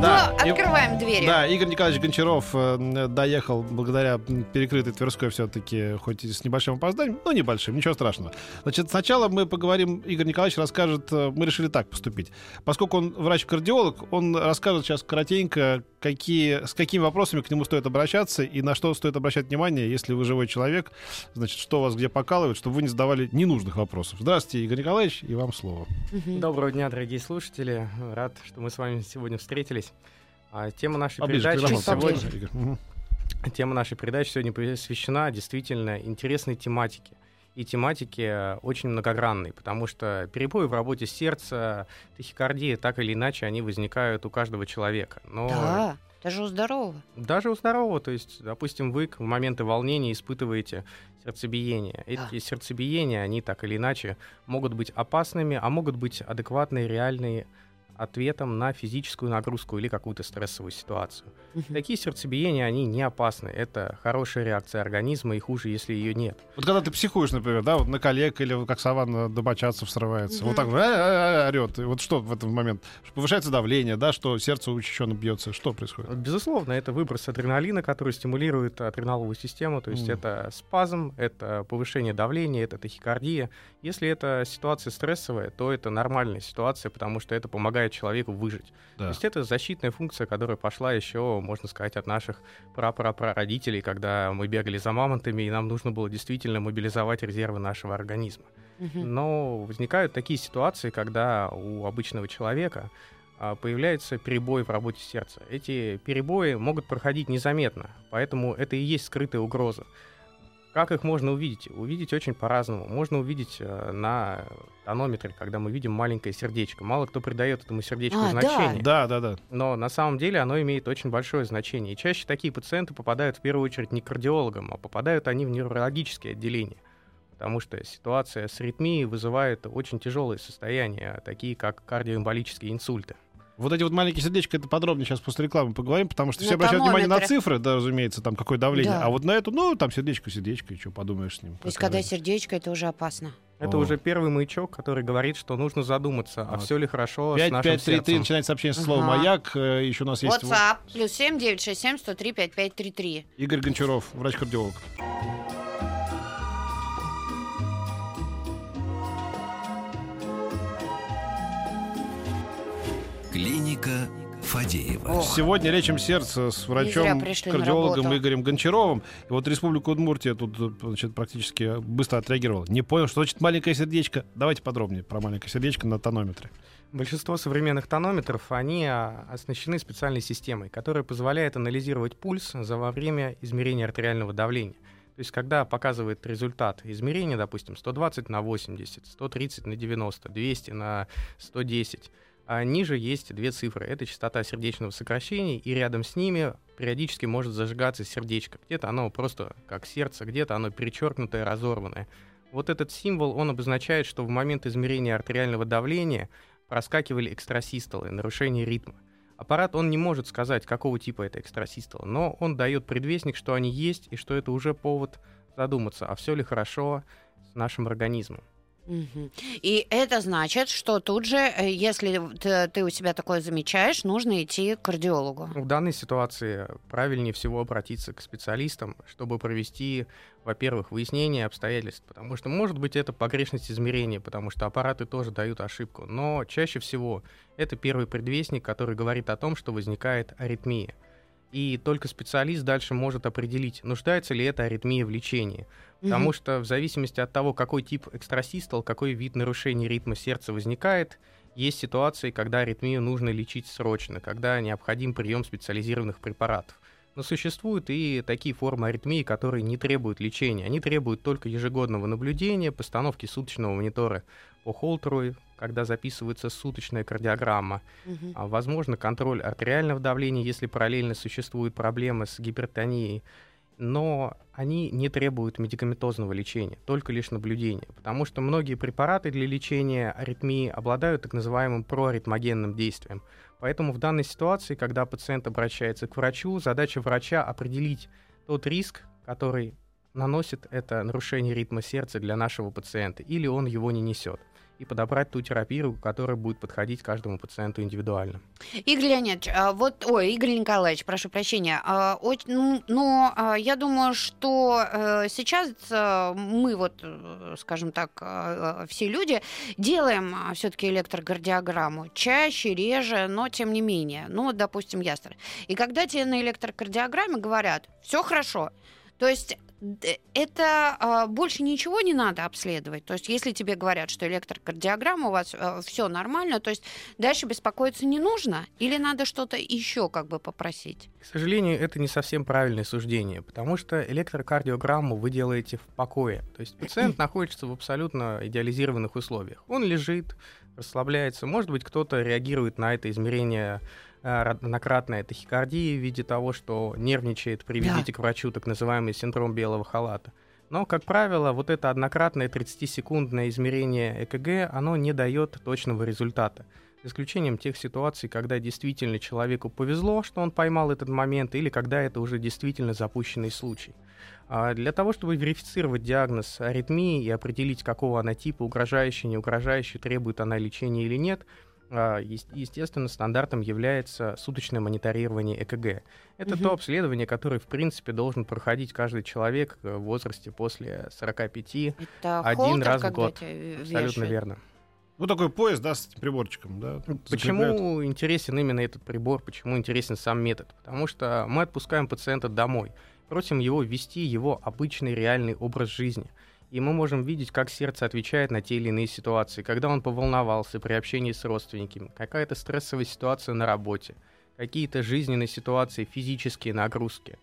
Да, ну, и- открываем двери. Да, Игорь Николаевич Гончаров э, доехал благодаря перекрытой Тверской все-таки, хоть и с небольшим опозданием, но небольшим, ничего страшного. Значит, сначала мы поговорим, Игорь Николаевич расскажет, э, мы решили так поступить. Поскольку он врач-кардиолог, он расскажет сейчас коротенько, какие, с какими вопросами к нему стоит обращаться и на что стоит обращать внимание, если вы живой человек, значит, что вас где покалывает, чтобы вы не задавали ненужных вопросов. Здравствуйте, Игорь Николаевич, и вам слово. Доброго дня, дорогие слушатели. Рад, что мы с вами сегодня встретились. А, Тема нашей Поближе передачи сегодня-. Тема нашей передачи сегодня посвящена действительно интересной тематике. И тематике э, очень многогранной, потому что перебои в работе сердца, тахикардия, так или иначе, они возникают у каждого человека. Но Да, даже у здорового. даже у здорового, то есть, допустим, вы в моменты волнения испытываете сердцебиение. Да. Эти сердцебиения, они так или иначе могут быть опасными, а могут быть адекватные, реальные ответом на физическую нагрузку или какую-то стрессовую ситуацию. Такие сердцебиения, они не опасны. Это хорошая реакция организма, и хуже, если ее нет. Вот когда ты психуешь, например, да, вот на коллег или как сова на домочадцев срывается, вот так э, орет. И вот что в этот момент? Повышается давление, да, что сердце учащенно бьется. Что происходит? Безусловно, это выброс адреналина, который стимулирует адреналовую систему, то есть это спазм, это повышение давления, это тахикардия. Если это ситуация стрессовая, то это нормальная ситуация, потому что это помогает человеку выжить. То Да. есть это защитная функция, которая пошла еще, можно сказать, от наших прапрапрародителей, когда мы бегали за мамонтами, и нам нужно было действительно мобилизовать резервы нашего организма. Но возникают такие ситуации, когда у обычного человека а, появляется перебой в работе сердца. Эти перебои могут проходить незаметно, поэтому это и есть скрытая угроза. Как их можно увидеть? Увидеть очень по-разному. Можно увидеть э, на тонометре, когда мы видим маленькое сердечко. Мало кто придает этому сердечку А, да. значение. Да, да, да. Но на самом деле оно имеет очень большое значение. И чаще такие пациенты попадают в первую очередь не к кардиологам, а попадают они в неврологические отделения. Потому что ситуация с аритмией вызывает очень тяжелые состояния, такие как кардиоэмболические инсульты. Вот эти вот маленькие сердечки, это подробнее сейчас после рекламы поговорим, потому что все обращают внимание на цифры, да, разумеется, там какое давление. Да. А вот на эту, ну, там сердечко, сердечко, и что подумаешь с ним. То есть, когда сердечко, это уже опасно. Это О. уже первый маячок, который говорит, что нужно задуматься, а Вот. все ли хорошо с 5, нашим 5, 3, 3, сердцем. начинает сообщение со слова Ага. «Маяк». Э, Еще у нас есть WhatsApp. Плюс семь девять шесть семь сто три пять пять три три. Игорь Гончаров, врач-кардиолог. Клиника Фадеева. Ох. Сегодня лечим сердце с зря врачом, пришли на кардиологом работу. Игорем Гончаровым. И вот Республика Удмуртия тут значит, практически быстро отреагировала. Не понял, что значит маленькое сердечко. Давайте подробнее про маленькое сердечко на тонометре. Большинство современных тонометров, они а, оснащены специальной системой, которая позволяет анализировать пульс за во время измерения артериального давления. То есть, когда показывает результат измерения, допустим, 120 на 80, 130 на 90, 200 на 110, а ниже есть две цифры. Это частота сердечного сокращения, и рядом с ними периодически может зажигаться сердечко. Где-то оно просто как сердце, где-то оно перечеркнутое, разорванное. Вот этот символ, он обозначает, что в момент измерения артериального давления проскакивали экстрасистолы, нарушение ритма. Аппарат, он не может сказать, какого типа это экстрасистола, но он дает предвестник, что они есть, и что это уже повод задуматься, а все ли хорошо с нашим организмом. И это значит, что тут же, э, если ты у себя такое замечаешь, нужно идти к кардиологу. В данной ситуации правильнее всего обратиться к специалистам, чтобы провести, во-первых, выяснение обстоятельств, потому что, может быть, это погрешность измерения, потому что аппараты тоже дают ошибку, но чаще всего это первый предвестник, который говорит о том, что возникает аритмия. И только специалист дальше может определить, нуждается ли эта аритмия в лечении. Потому Мгм. что в зависимости от того, какой тип экстрасистол, какой вид нарушения ритма сердца возникает, есть ситуации, когда аритмию нужно лечить срочно, когда необходим прием специализированных препаратов. Но существуют и такие формы аритмии, которые не требуют лечения. Они требуют только ежегодного наблюдения, постановки суточного монитора по Холтеру, когда записывается суточная кардиограмма. А, Возможно, контроль артериального давления, если параллельно существуют проблемы с гипертонией. Но они не требуют медикаментозного лечения, только лишь наблюдения. Потому что многие препараты для лечения аритмии обладают так называемым проаритмогенным действием. Поэтому в данной ситуации, когда пациент обращается к врачу, задача врача определить, тот риск, который наносит это нарушение ритма сердца для нашего пациента, или он его не несет и подобрать ту терапию, которая будет подходить каждому пациенту индивидуально. Игорь Леонидович, а, вот, ой, Игорь Николаевич, прошу прощения, а, ну, но а, я думаю, что э, сейчас мы вот, э, скажем так, все люди делаем все-таки электрокардиограмму чаще, реже, но тем не менее. Ну, допустим, ястр. И когда тебе на электрокардиограмме говорят, все хорошо, то есть это а, больше ничего не надо обследовать. То есть, если тебе говорят, что электрокардиограмма у вас а, все нормально, то есть дальше беспокоиться не нужно, или надо что-то еще как бы попросить? К сожалению, это не совсем правильное суждение, потому что электрокардиограмму вы делаете в покое. То есть пациент находится в абсолютно идеализированных условиях. Он лежит, расслабляется. Может быть, кто-то реагирует на это измерение Э, однократная тахикардия в виде того, что нервничает, приведите да. к врачу так называемый синдром белого халата. Но, как правило, вот это однократное 30-секундное измерение ЭКГ, оно не дает точного результата. За исключением тех ситуаций, когда действительно человеку повезло, что он поймал этот момент, или когда это уже действительно запущенный случай. А для того, чтобы верифицировать диагноз аритмии и определить, какого она типа, угрожающий, не угрожающий, требует она лечения или нет, естественно, стандартом является суточное мониторирование ЭКГ. Это угу. то обследование, которое, в принципе, должен проходить каждый человек в возрасте после 45 Это один холтер, раз в год. Абсолютно верно. Ну, такой поезд, да, с приборчиком, да. Почему закрепляют. интересен именно этот прибор, почему интересен сам метод? Потому что мы отпускаем пациента домой, просим его ввести его обычный реальный образ жизни – и мы можем видеть, как сердце отвечает на те или иные ситуации, когда он поволновался при общении с родственниками, какая-то стрессовая ситуация на работе, какие-то жизненные ситуации, физические нагрузки.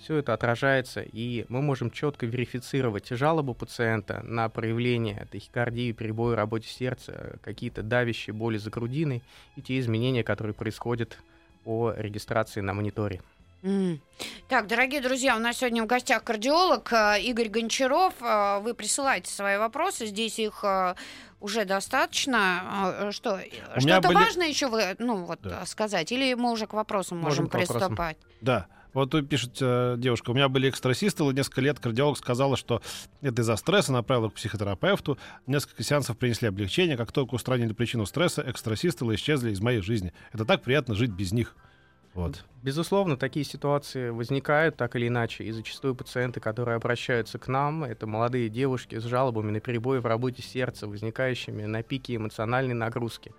Все это отражается, и мы можем четко верифицировать жалобу пациента на проявление тахикардии, перебои в работе сердца, какие-то давящие боли за грудиной и те изменения, которые происходят по регистрации на мониторе. Mm. Так, дорогие друзья, у нас сегодня в гостях кардиолог э, Игорь Гончаров. Э, вы присылайте свои вопросы, здесь их э, уже достаточно. Что, что-то были... важное еще вы, ну, вот, да. сказать? Или мы уже к вопросам можем, можем приступать? Вопросам. Да. Вот тут пишет э, девушка, у меня были экстрасистолы, несколько лет кардиолог сказала, что это из-за стресса, направила к психотерапевту, несколько сеансов принесли облегчение, как только устранили причину стресса, экстрасистолы исчезли из моей жизни. Это так приятно жить без них. Вот. Безусловно, такие ситуации возникают так или иначе, и зачастую пациенты, которые обращаются к нам, это молодые девушки с жалобами на перебои в работе сердца, возникающими на пике эмоциональной нагрузки.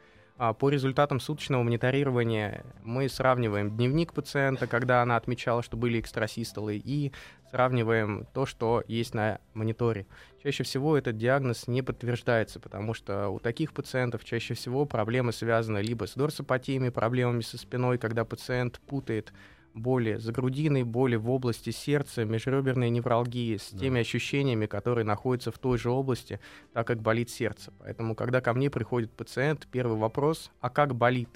А по результатам суточного мониторирования мы сравниваем дневник пациента, когда она отмечала, что были экстрасистолы, и сравниваем то, что есть на мониторе. Чаще всего этот диагноз не подтверждается, потому что у таких пациентов чаще всего проблемы связаны либо с дорсопатиями, проблемами со спиной, когда пациент путает боли за грудиной, боли в области сердца, межреберной невралгии с да. теми ощущениями, которые находятся в той же области, так как болит сердце. Поэтому, когда ко мне приходит пациент, первый вопрос, а как болит?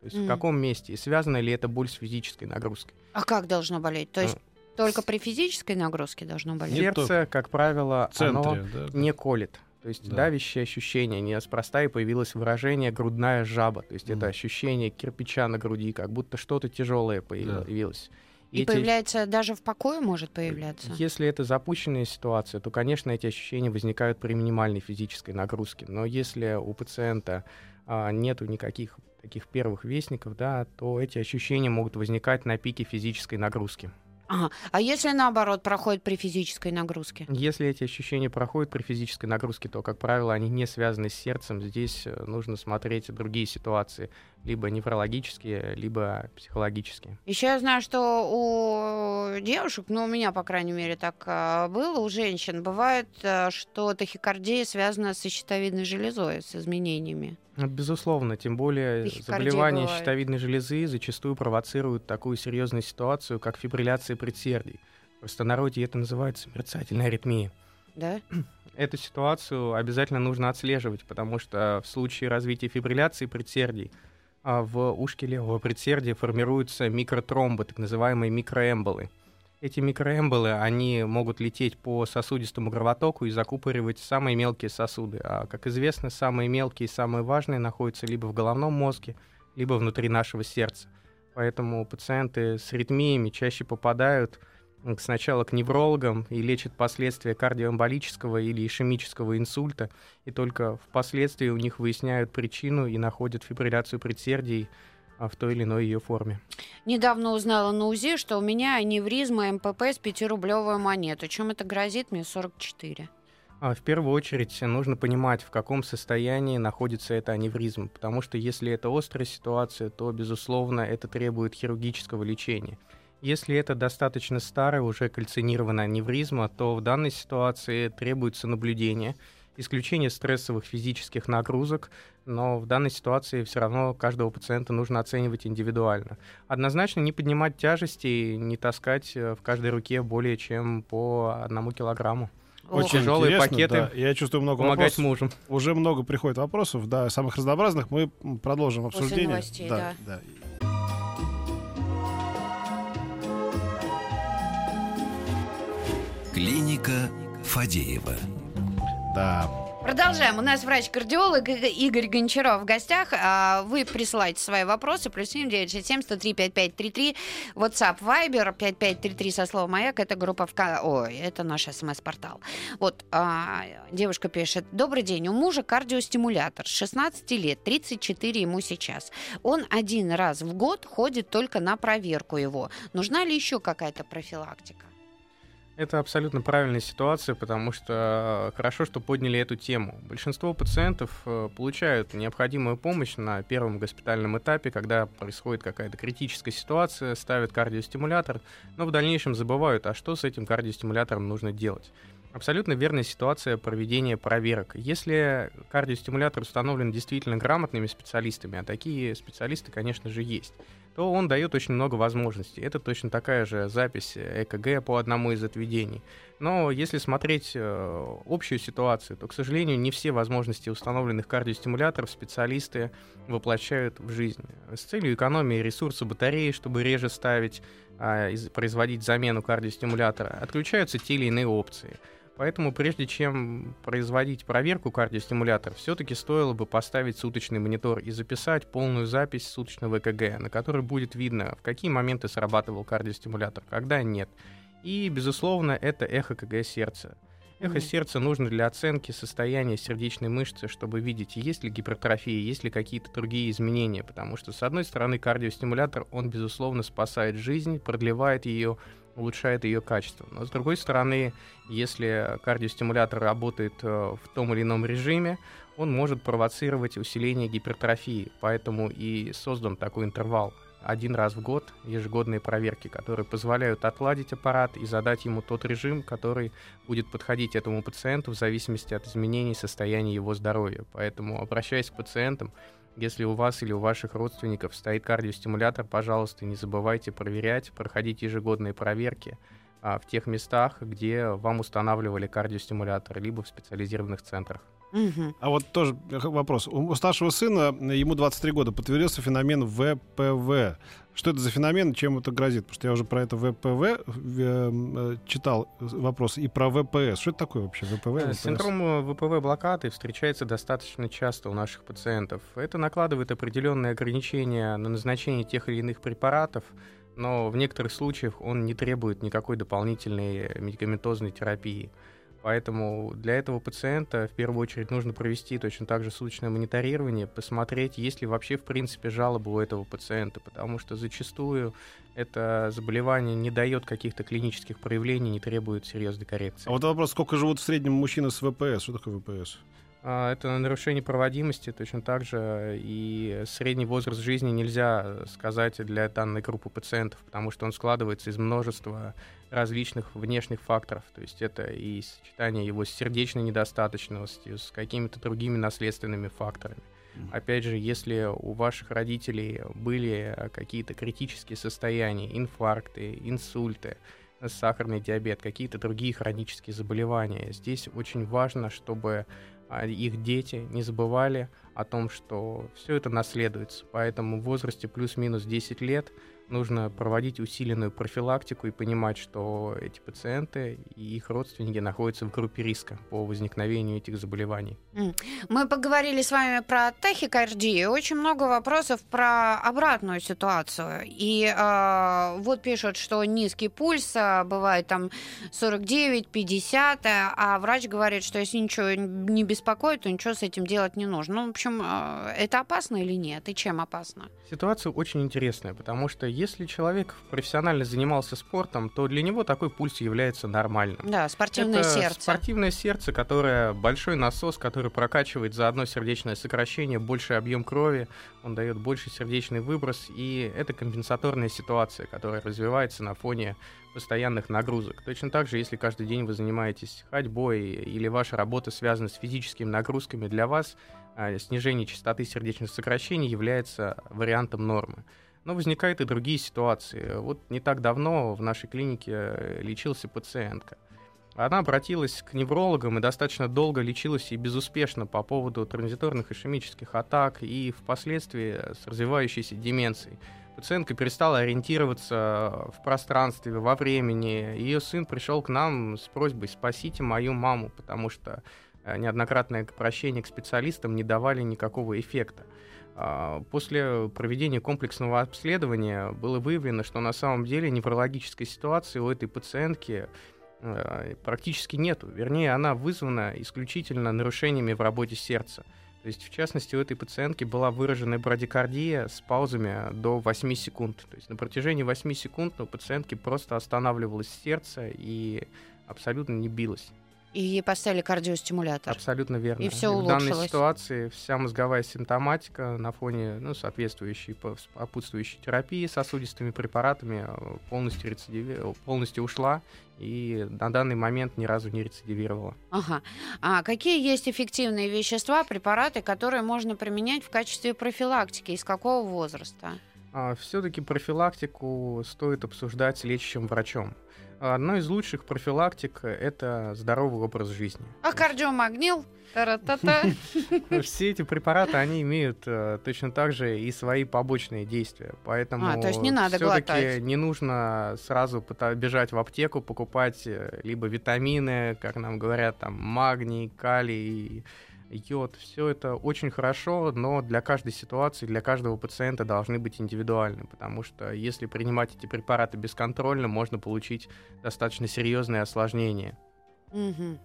То есть mm. в каком месте? И связана ли это боль с физической нагрузкой? А как должно болеть? То есть только при физической нагрузке должно болеть? Сердце, как правило, центре, оно да, не колет. То есть да. давящее ощущение, неспроста и появилось выражение грудная жаба. То есть mm. это ощущение кирпича на груди, как будто что-то тяжелое появилось. Да. И, и эти... появляется даже в покое может появляться? Если это запущенная ситуация, то, конечно, эти ощущения возникают при минимальной физической нагрузке. Но если у пациента а, нету никаких таких первых вестников, да, то эти ощущения могут возникать на пике физической нагрузки. Ага. А если наоборот проходит при физической нагрузке? Если эти ощущения проходят при физической нагрузке, то, как правило, они не связаны с сердцем. Здесь э, нужно смотреть другие ситуации, либо неврологические, либо психологические. Еще я знаю, что у девушек, ну у меня, по крайней мере, так э, было, у женщин бывает, э, что тахикардия связана с щитовидной железой, с изменениями. Ну, безусловно, тем более заболевания бывает. щитовидной железы зачастую провоцируют такую серьезную ситуацию, как фибрилляция предсердий. В простонародье это называется мерцательная аритмия. Да? Эту ситуацию обязательно нужно отслеживать, потому что в случае развития фибрилляции предсердий в ушке левого предсердия формируются микротромбы, так называемые микроэмболы – эти микроэмболы, они могут лететь по сосудистому кровотоку и закупоривать самые мелкие сосуды. А, как известно, самые мелкие и самые важные находятся либо в головном мозге, либо внутри нашего сердца. Поэтому пациенты с аритмиями чаще попадают сначала к неврологам и лечат последствия кардиоэмболического или ишемического инсульта, и только впоследствии у них выясняют причину и находят фибрилляцию предсердий а, в той или иной ее форме. Недавно узнала на УЗИ, что у меня аневризма МПП с 5-рублевую монету. Чем это грозит? Мне 44. А, в первую очередь нужно понимать, в каком состоянии находится эта аневризма, потому что если это острая ситуация, то, безусловно, это требует хирургического лечения. Если это достаточно старая, уже кальцинированная аневризма, то в данной ситуации требуется наблюдение, исключение стрессовых физических нагрузок, но в данной ситуации все равно каждого пациента нужно оценивать индивидуально. Однозначно не поднимать тяжести, не таскать э, в каждой руке более чем по одному килограмму. Очень тяжелые пакеты. да. Я чувствую много Помогать вопросов. мужу. Уже много приходит вопросов, да, самых разнообразных. Мы продолжим После обсуждение. новостей, да. да. Клиника Фадеева. Да. Продолжаем. У нас врач-кардиолог Игорь Гончаров в гостях. А, Вы присылайте свои вопросы. Плюс 7 967 103 5533. WhatsApp, Viber 5533 со словом «Маяк». Это группа ВК... Ой, это наш СМС-портал. Вот, а, девушка пишет. Добрый день. У мужа кардиостимулятор. С 16 лет, 34 ему сейчас. Он один раз в год ходит только на проверку его. Нужна ли еще какая-то профилактика? Это абсолютно правильная ситуация, потому что э, хорошо, что подняли эту тему. Большинство пациентов э, получают необходимую помощь на первом госпитальном этапе, когда происходит какая-то критическая ситуация, ставят кардиостимулятор, но в дальнейшем забывают, а что с этим кардиостимулятором нужно делать. Абсолютно верная ситуация проведения проверок. Если кардиостимулятор установлен действительно грамотными специалистами, а такие специалисты, конечно же, есть, то он дает очень много возможностей. Это точно такая же запись ЭКГ по одному из отведений. Но если смотреть э, общую ситуацию, то, к сожалению, не все возможности установленных кардиостимуляторов специалисты воплощают в жизнь. С целью экономии ресурса батареи, чтобы реже ставить, а, из- производить замену кардиостимулятора, отключаются те или иные опции. Поэтому прежде чем производить проверку кардиостимулятора, все-таки стоило бы поставить суточный монитор и записать полную запись суточного ЭКГ, на которой будет видно, в какие моменты срабатывал кардиостимулятор, когда нет. И, безусловно, это эхо КГ сердца. Эхо Мгм. сердца нужно для оценки состояния сердечной мышцы, чтобы видеть, есть ли гипертрофия, есть ли какие-то другие изменения. Потому что, с одной стороны, кардиостимулятор, он, безусловно, спасает жизнь, продлевает ее, улучшает ее качество. Но, с другой стороны, если кардиостимулятор работает э, в том или ином режиме, он может провоцировать усиление гипертрофии. Поэтому и создан такой интервал один раз в год ежегодные проверки, которые позволяют отладить аппарат и задать ему тот режим, который будет подходить этому пациенту в зависимости от изменений состояния его здоровья. Поэтому, обращаясь к пациентам, если у вас или у ваших родственников стоит кардиостимулятор, пожалуйста, не забывайте проверять, проходить ежегодные проверки а, в тех местах, где вам устанавливали кардиостимулятор, либо в специализированных центрах. А вот тоже вопрос. У старшего сына, ему 23 года, подтвердился феномен ВПВ. Что это за феномен, чем это грозит? Потому что я уже про это ВПВ э, э, читал вопрос и про ВПС. Что это такое вообще ВПВ? Э, ВПС? Синдром э, ВПВ блокады встречается достаточно часто у наших пациентов. Это накладывает определенные ограничения на назначение тех или иных препаратов, но в некоторых случаях он не требует никакой дополнительной медикаментозной терапии. Поэтому для этого пациента в первую очередь нужно провести точно так же суточное мониторирование, посмотреть, есть ли вообще в принципе жалобы у этого пациента, потому что зачастую это заболевание не дает каких-то клинических проявлений, не требует серьезной коррекции. А вот вопрос, сколько живут в среднем мужчины с ВПС? Что такое ВПС? А, Это нарушение проводимости, точно так же и средний возраст жизни нельзя сказать для данной группы пациентов, потому что он складывается из множества различных внешних факторов. То есть это и сочетание его с сердечной недостаточностью, с какими-то другими наследственными факторами. Опять же, если у ваших родителей были какие-то критические состояния, инфаркты, инсульты, сахарный диабет, какие-то другие хронические заболевания, здесь очень важно, чтобы а, их дети не забывали о том, что все это наследуется. Поэтому в возрасте плюс-минус 10 лет нужно проводить усиленную профилактику и понимать, что эти пациенты и их родственники находятся в группе риска по возникновению этих заболеваний. Мы поговорили с вами про тахикардию. Очень много вопросов про обратную ситуацию. И э, вот пишут, что низкий пульс, а, бывает там 49-50, а врач говорит, что если ничего не беспокоит, то ничего с этим делать не нужно. Ну, в общем, э, это опасно или нет? И чем опасно? Ситуация очень интересная, потому что если человек профессионально занимался спортом, то для него такой пульс является нормальным. Да, спортивное Это сердце. Спортивное сердце, которое большой насос, который прокачивает за одно сердечное сокращение больший объем крови, он дает больше сердечный выброс, и это компенсаторная ситуация, которая развивается на фоне постоянных нагрузок. Точно так же, если каждый день вы занимаетесь ходьбой или ваша работа связана с физическими нагрузками, для вас а, снижение частоты сердечных сокращений является вариантом нормы. Но возникают и другие ситуации. Вот не так давно в нашей клинике э, лечился пациентка. Она обратилась к неврологам и достаточно долго лечилась и безуспешно по поводу транзиторных ишемических атак и впоследствии с развивающейся деменцией. Пациентка перестала ориентироваться в пространстве, во времени. Ее сын пришел к нам с просьбой «спасите мою маму», потому что э, неоднократное обращение к специалистам не давали никакого эффекта. А, после проведения комплексного обследования было выявлено, что на самом деле неврологической ситуации у этой пациентки э, практически нету. Вернее, она вызвана исключительно нарушениями в работе сердца. То есть, в частности, у этой пациентки была выражена брадикардия с паузами до 8 секунд. То есть на протяжении 8 секунд у пациентки просто останавливалось сердце и абсолютно не билось. И ей поставили кардиостимулятор. Абсолютно верно. И все В данной улучшилось. ситуации вся мозговая симптоматика на фоне ну, соответствующей сопутствующей терапии сосудистыми препаратами э, полностью, рецидиви- полностью ушла и на данный момент ни разу не рецидивировала. Ага. А какие есть эффективные вещества, препараты, которые можно применять в качестве профилактики? Из какого возраста? все-таки профилактику стоит обсуждать с лечащим врачом. Одно из лучших профилактик – это здоровый образ жизни. А кардиомагнил? Все эти препараты, они имеют э, точно так же и свои побочные действия. Поэтому А, то есть не надо глотать. не нужно сразу бежать в аптеку, покупать э, либо витамины, как нам говорят, там магний, калий, йод. Все это очень хорошо, но для каждой ситуации, для каждого пациента должны быть индивидуальны, потому что если принимать эти препараты бесконтрольно, можно получить достаточно серьезные осложнения. Мгм.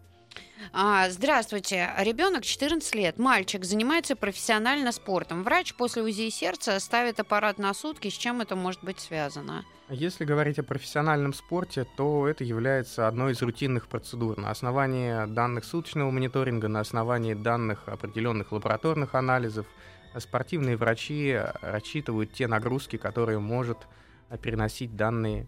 А, здравствуйте. Ребенок 14 лет, мальчик, занимается профессионально спортом. Врач после УЗИ сердца ставит аппарат на сутки. С чем это может быть связано? Если говорить о профессиональном спорте, то это является одной из рутинных процедур. На основании данных суточного мониторинга, на основании данных определенных лабораторных анализов, э, спортивные врачи рассчитывают те нагрузки, которые может э, переносить данный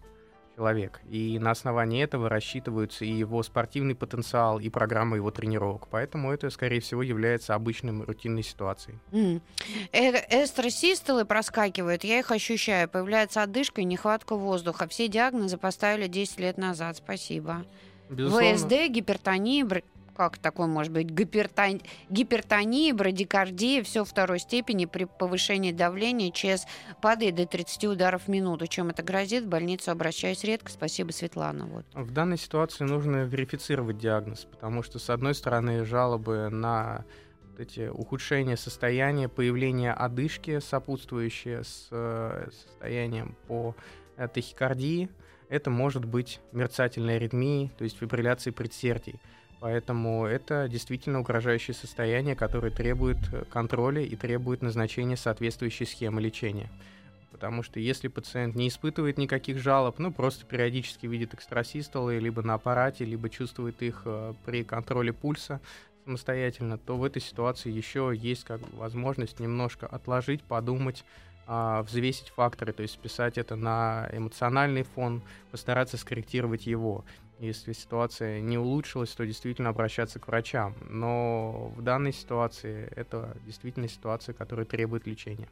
человек. И на основании этого рассчитываются и его спортивный потенциал, и программа его тренировок. Поэтому это, скорее всего, является обычным рутинной ситуацией. М. Э- эстросистолы проскакивают, я их ощущаю. Появляется одышка и нехватка воздуха. Все диагнозы поставили 10 лет назад. Спасибо. Безусловно, ВСД, гипертония, как такое может быть? Гипертон- Гипертония, брадикардия, все второй степени при повышении давления ЧС падает до 30 ударов в минуту. Чем это грозит? В больницу обращаюсь редко. Спасибо, Светлана. Вот. В данной ситуации нужно верифицировать диагноз, потому что, с одной стороны, жалобы на эти ухудшения состояния, появление одышки, сопутствующие с э, состоянием по э, тахикардии, это может быть мерцательной аритмией, то есть фибрилляцией предсердий. Поэтому это действительно угрожающее состояние, которое требует э, контроля и требует назначения соответствующей схемы лечения. Потому что если пациент не испытывает никаких жалоб, ну просто периодически видит экстрасистолы либо на аппарате, либо чувствует их э, при контроле пульса самостоятельно, то в этой ситуации еще есть как бы возможность немножко отложить, подумать, а, взвесить факторы, то есть списать это на эмоциональный фон, постараться скорректировать его. Если ситуация не улучшилась, то действительно обращаться к врачам. Но в данной ситуации это действительно ситуация, которая требует лечения.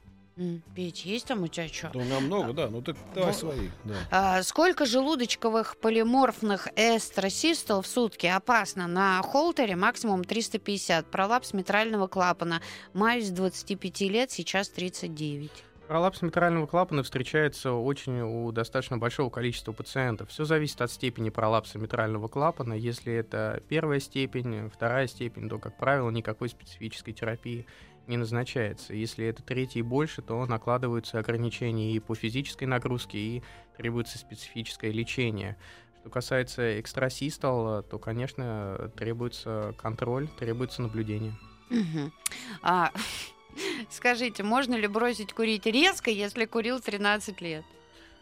Петь, есть там у тебя что? Да у меня много, да. Ну так давай Во- свои. Да. А, сколько желудочковых полиморфных эстросистол в сутки опасно? На холтере максимум 350. Пролапс митрального клапана. Маюсь 25 лет, сейчас 39. Пролапс митрального клапана встречается очень у достаточно большого количества пациентов. Все зависит от степени пролапса митрального клапана. Если это первая степень, вторая степень, то, как правило, никакой специфической терапии не назначается. Если это третья и больше, то накладываются ограничения и по физической нагрузке, и требуется специфическое лечение. Что касается экстрасистол, то, конечно, требуется контроль, требуется наблюдение. Мгм. А, скажите, можно ли бросить курить резко, если курил 13 лет?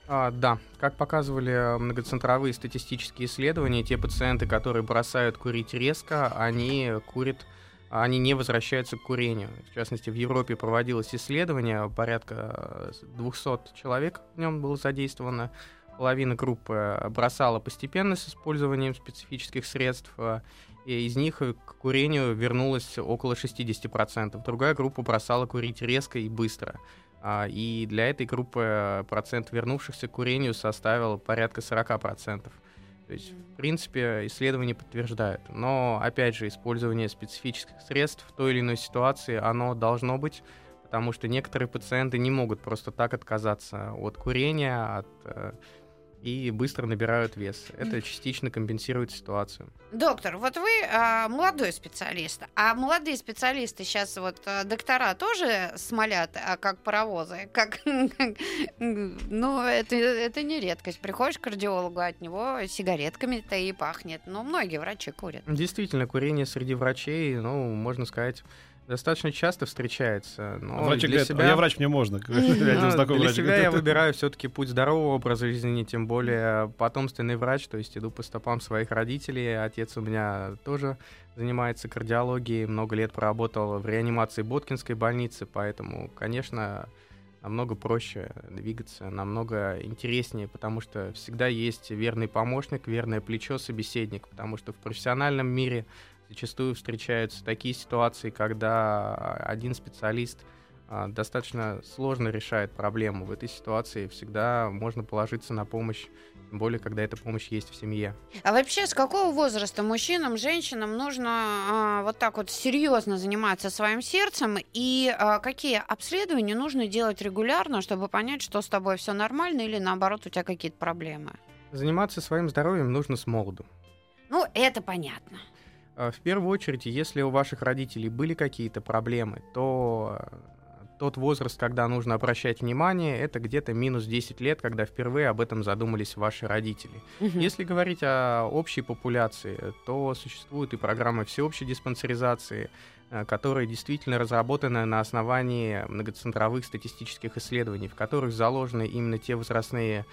А, да, как показывали многоцентровые статистические исследования, те пациенты, которые бросают курить резко, они курят, они не возвращаются к курению. В частности, в Европе проводилось исследование, порядка э, 200 человек в нем было задействовано. Половина группы бросала постепенно с использованием специфических средств, э, и из них к курению вернулось около 60%. Другая группа бросала курить резко и быстро. А, И для этой группы э, процент вернувшихся к курению составил порядка 40%. То есть, в принципе, исследования подтверждают. Но, опять же, использование специфических средств в той или иной ситуации, оно должно быть, потому что некоторые пациенты не могут просто так отказаться от курения, от, э, и быстро набирают вес. Это частично компенсирует ситуацию. Доктор, вот вы а, молодой специалист, а молодые специалисты сейчас вот а, доктора тоже смолят, а, как паровозы, как, ну это это не редкость. Приходишь к кардиологу, от него сигаретками-то и пахнет. Но многие врачи курят. Действительно, курение среди врачей, ну, можно сказать, достаточно часто встречается. Но Врачи для говорят, себя... «А я врач, мне можно. Ну, Для врач себя я говорит, выбираю все-таки путь здорового образа жизни, тем более потомственный врач, то есть иду по стопам своих родителей. Отец у меня тоже занимается кардиологией, много лет проработал в реанимации Боткинской больницы, поэтому, конечно, намного проще двигаться, намного интереснее, потому что всегда есть верный помощник, верное плечо, собеседник, потому что в профессиональном мире зачастую встречаются такие ситуации, когда один специалист а, достаточно сложно решает проблему. В этой ситуации всегда можно положиться на помощь, тем более, когда эта помощь есть в семье. А вообще, с какого возраста мужчинам, женщинам нужно а, вот так вот серьезно заниматься своим сердцем? И а, какие обследования нужно делать регулярно, чтобы понять, что с тобой все нормально или наоборот у тебя какие-то проблемы? Заниматься своим здоровьем нужно с молоду. Ну, это понятно. А, В первую очередь, если у ваших родителей были какие-то проблемы, то э, тот возраст, когда нужно обращать внимание, это где-то минус 10 лет, когда впервые об этом задумались ваши родители. Если говорить о общей популяции, то существуют и программы всеобщей диспансеризации, э, которые действительно разработаны на основании многоцентровых статистических исследований, в которых заложены именно те возрастные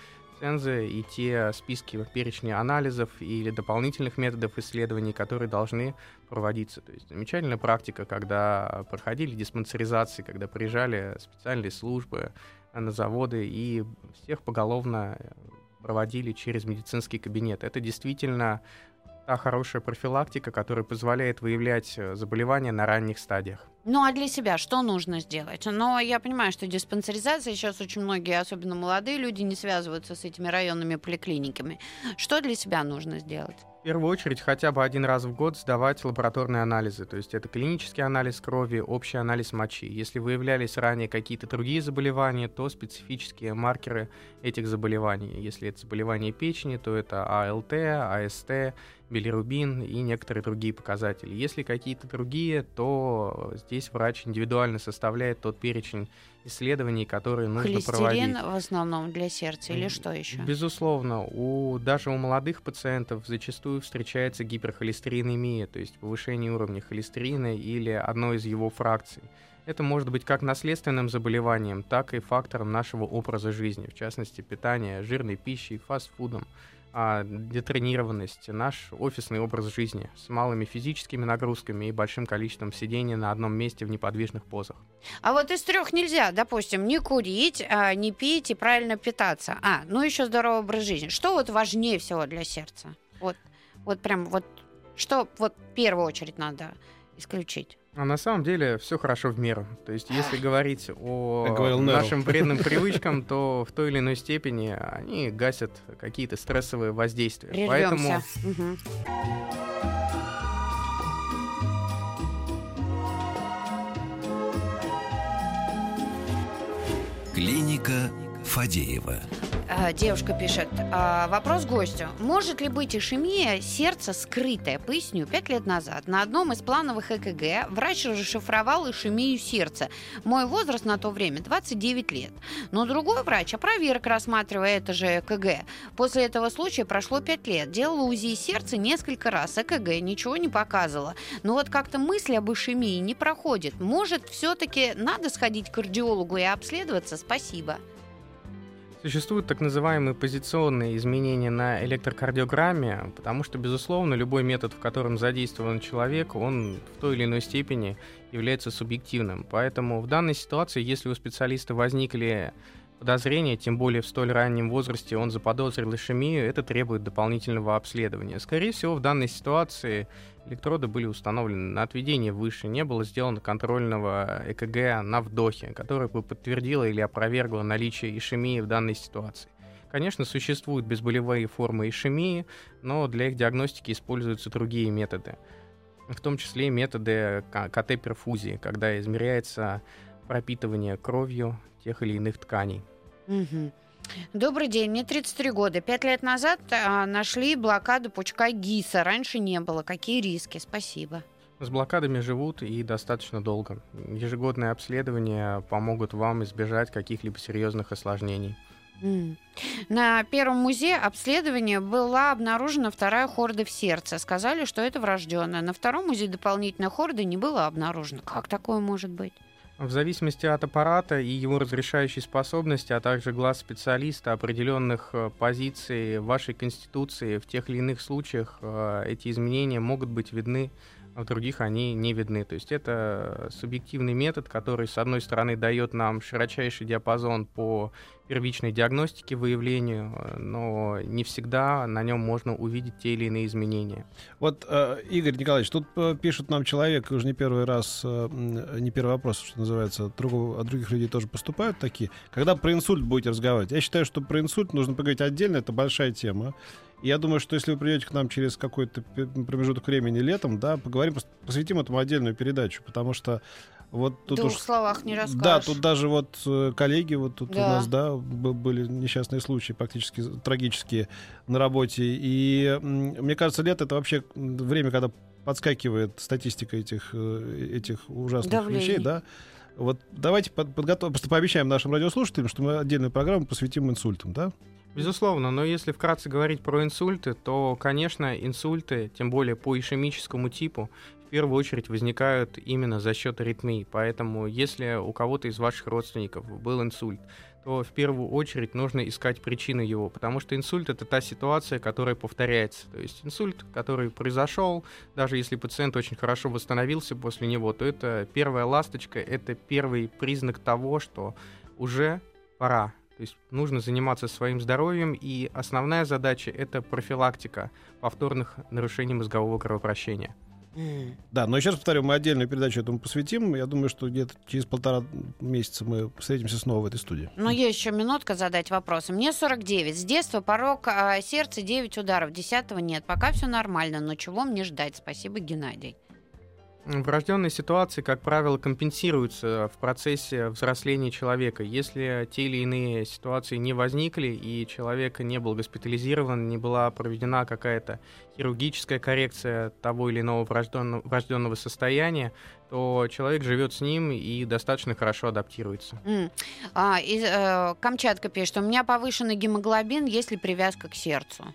цензы и те списки перечни анализов или дополнительных методов исследований, которые должны проводиться. То есть замечательная практика, когда проходили диспансеризации, когда приезжали специальные службы на заводы и всех поголовно проводили через медицинский кабинет. Это действительно та хорошая профилактика, которая позволяет выявлять э, заболевания на ранних стадиях. Ну а для себя что нужно сделать? Но я понимаю, что диспансеризация сейчас очень многие, особенно молодые люди, не связываются с этими районными поликлиниками. Что для себя нужно сделать? В первую очередь хотя бы один раз в год сдавать лабораторные анализы, то есть это клинический анализ крови, общий анализ мочи. Если выявлялись ранее какие-то другие заболевания, то специфические маркеры этих заболеваний. Если это заболевание печени, то это АЛТ, АСТ, билирубин и некоторые другие показатели. Если какие-то другие, то здесь врач индивидуально составляет тот перечень исследований, которые нужно Холестерин проводить. в основном для сердца или что еще? Безусловно, у, даже у молодых пациентов зачастую встречается гиперхолестеринемия, то есть повышение уровня холестерина или одной из его фракций. Это может быть как наследственным заболеванием, так и фактором нашего образа жизни, в частности, питания жирной пищей, фастфудом, а, детренированность, наш офисный образ жизни с малыми физическими нагрузками и большим количеством сидения на одном месте в неподвижных позах. А вот из трех нельзя, допустим, не курить, а, не пить и правильно питаться. А, ну еще здоровый образ жизни. Что вот важнее всего для сердца? Вот, вот прям вот что вот в первую очередь надо исключить? А на самом деле все хорошо в меру. То есть, если говорить о нашим вредным привычкам, то в той или иной степени они гасят какие-то стрессовые воздействия. Поэтому Прервемся. Мгм. Клиника Фадеева. А, Девушка пишет, а, вопрос гостю. Может ли быть ишемия сердца скрытая? Поясню. Пять лет назад на одном из плановых ЭКГ врач расшифровал ишемию сердца. Мой возраст на то время 29 лет. Но другой врач опроверг, рассматривая это же ЭКГ. После этого случая прошло 5 лет. Делала УЗИ сердца несколько раз. ЭКГ ничего не показывала. Но вот как-то мысль об ишемии не проходит. Может, все-таки надо сходить к кардиологу и обследоваться? Спасибо. Существуют так называемые позиционные изменения на электрокардиограмме, потому что, безусловно, любой метод, в котором задействован человек, он в той или иной степени является субъективным. Поэтому в данной ситуации, если у специалиста возникли подозрения, тем более в столь раннем возрасте он заподозрил ишемию, это требует дополнительного обследования. Скорее всего, в данной ситуации электроды были установлены на отведение выше, не было сделано контрольного ЭКГ на вдохе, которое бы подтвердило или опровергло наличие ишемии в данной ситуации. Конечно, существуют безболевые формы ишемии, но для их диагностики используются другие методы, в том числе методы КТ-перфузии, когда измеряется пропитывание кровью тех или иных тканей. Мгм. Добрый день, мне 33 года. Пять лет назад а, нашли блокаду пучка ГИСа. Раньше не было. Какие риски? Спасибо. С блокадами живут и достаточно долго. Ежегодные обследования помогут вам избежать каких-либо серьезных осложнений. М. На первом музее обследования была обнаружена вторая хорда в сердце. Сказали, что это врожденное. На втором музее дополнительной хорды не было обнаружено. Как такое может быть? В зависимости от аппарата и его разрешающей способности, а также глаз специалиста, определенных э, позиций вашей конституции, в тех или иных случаях э, эти изменения могут быть видны, а в других они не видны. То есть это субъективный метод, который, с одной стороны, дает нам широчайший диапазон по первичной диагностике, выявлению, но не всегда на нем можно увидеть те или иные изменения. Вот, э, Игорь Николаевич, тут э, пишут нам человек, уже не первый раз, э, не первый вопрос, что называется, от других людей тоже поступают такие. Когда про инсульт будете разговаривать? Я считаю, что про инсульт нужно поговорить отдельно, это большая тема. Я думаю, что если вы придете к нам через какой-то промежуток времени летом, да, поговорим, пос- посвятим этому отдельную передачу, потому что вот В тут двух уж... словах не расскажешь. Да, тут даже вот э, коллеги, вот тут у Да. нас, да, были несчастные случаи, практически трагические на работе. И мне кажется, лето это вообще время, когда подскакивает статистика этих, э, этих ужасных Давление. вещей, да. Вот давайте под, подготовим, просто пообещаем нашим радиослушателям, что мы отдельную программу посвятим инсультам, да? Безусловно, но если вкратце говорить про инсульты, то, конечно, инсульты, тем более по ишемическому типу, в первую очередь возникают именно за счет аритмий. Поэтому, если у кого-то из ваших родственников был инсульт, то в первую очередь нужно искать причину его, потому что инсульт это та ситуация, которая повторяется. То есть инсульт, который произошел, даже если пациент очень хорошо восстановился после него, то это первая ласточка, это первый признак того, что уже пора. То есть нужно заниматься своим здоровьем, и основная задача это профилактика повторных нарушений мозгового кровообращения. Да, но раз повторю, мы отдельную передачу этому посвятим. Я думаю, что где-то через полтора месяца мы встретимся снова в этой студии. Ну, есть еще минутка задать вопросы. Мне 49. С детства порог а, сердца 9 ударов. Десятого нет. Пока все нормально. Но чего мне ждать? Спасибо, Геннадий. Врожденные ситуации, как правило, компенсируются в процессе взросления человека. Если те или иные ситуации не возникли, и человек не был госпитализирован, не была проведена какая-то хирургическая коррекция того или иного врожденного, врожденного состояния, то человек живет с ним и достаточно хорошо адаптируется. М. А, и, э, Камчатка пишет, у меня повышенный гемоглобин, есть ли привязка к сердцу?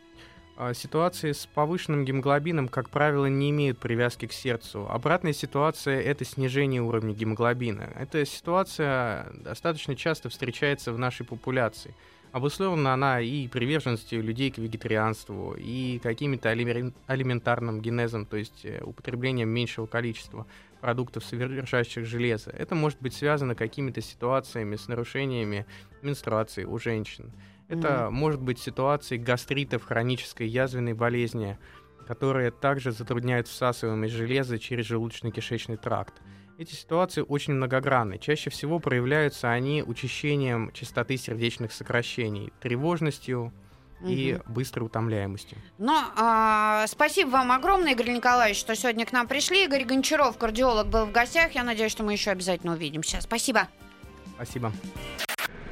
А, Ситуации с повышенным гемоглобином, как правило, не имеют привязки к сердцу. Обратная ситуация – это снижение уровня гемоглобина. Эта ситуация достаточно часто встречается в нашей популяции. Обусловлена она и приверженностью людей к вегетарианству, и какими-то алимен- алиментарным генезом, то есть э, употреблением меньшего количества продуктов, содержащих железо. Это может быть связано какими-то ситуациями с нарушениями менструации у женщин. Это может быть ситуацией гастритов, хронической язвенной болезни, которые также затрудняют всасываемость железа через желудочно-кишечный тракт. Эти ситуации очень многогранны. Чаще всего проявляются они учащением частоты сердечных сокращений, тревожностью, и быстрой утомляемостью. Ну, а, спасибо вам огромное, Игорь Николаевич, что сегодня к нам пришли. Игорь Гончаров, кардиолог, был в гостях. Я надеюсь, что мы еще обязательно увидимся. Спасибо. Спасибо.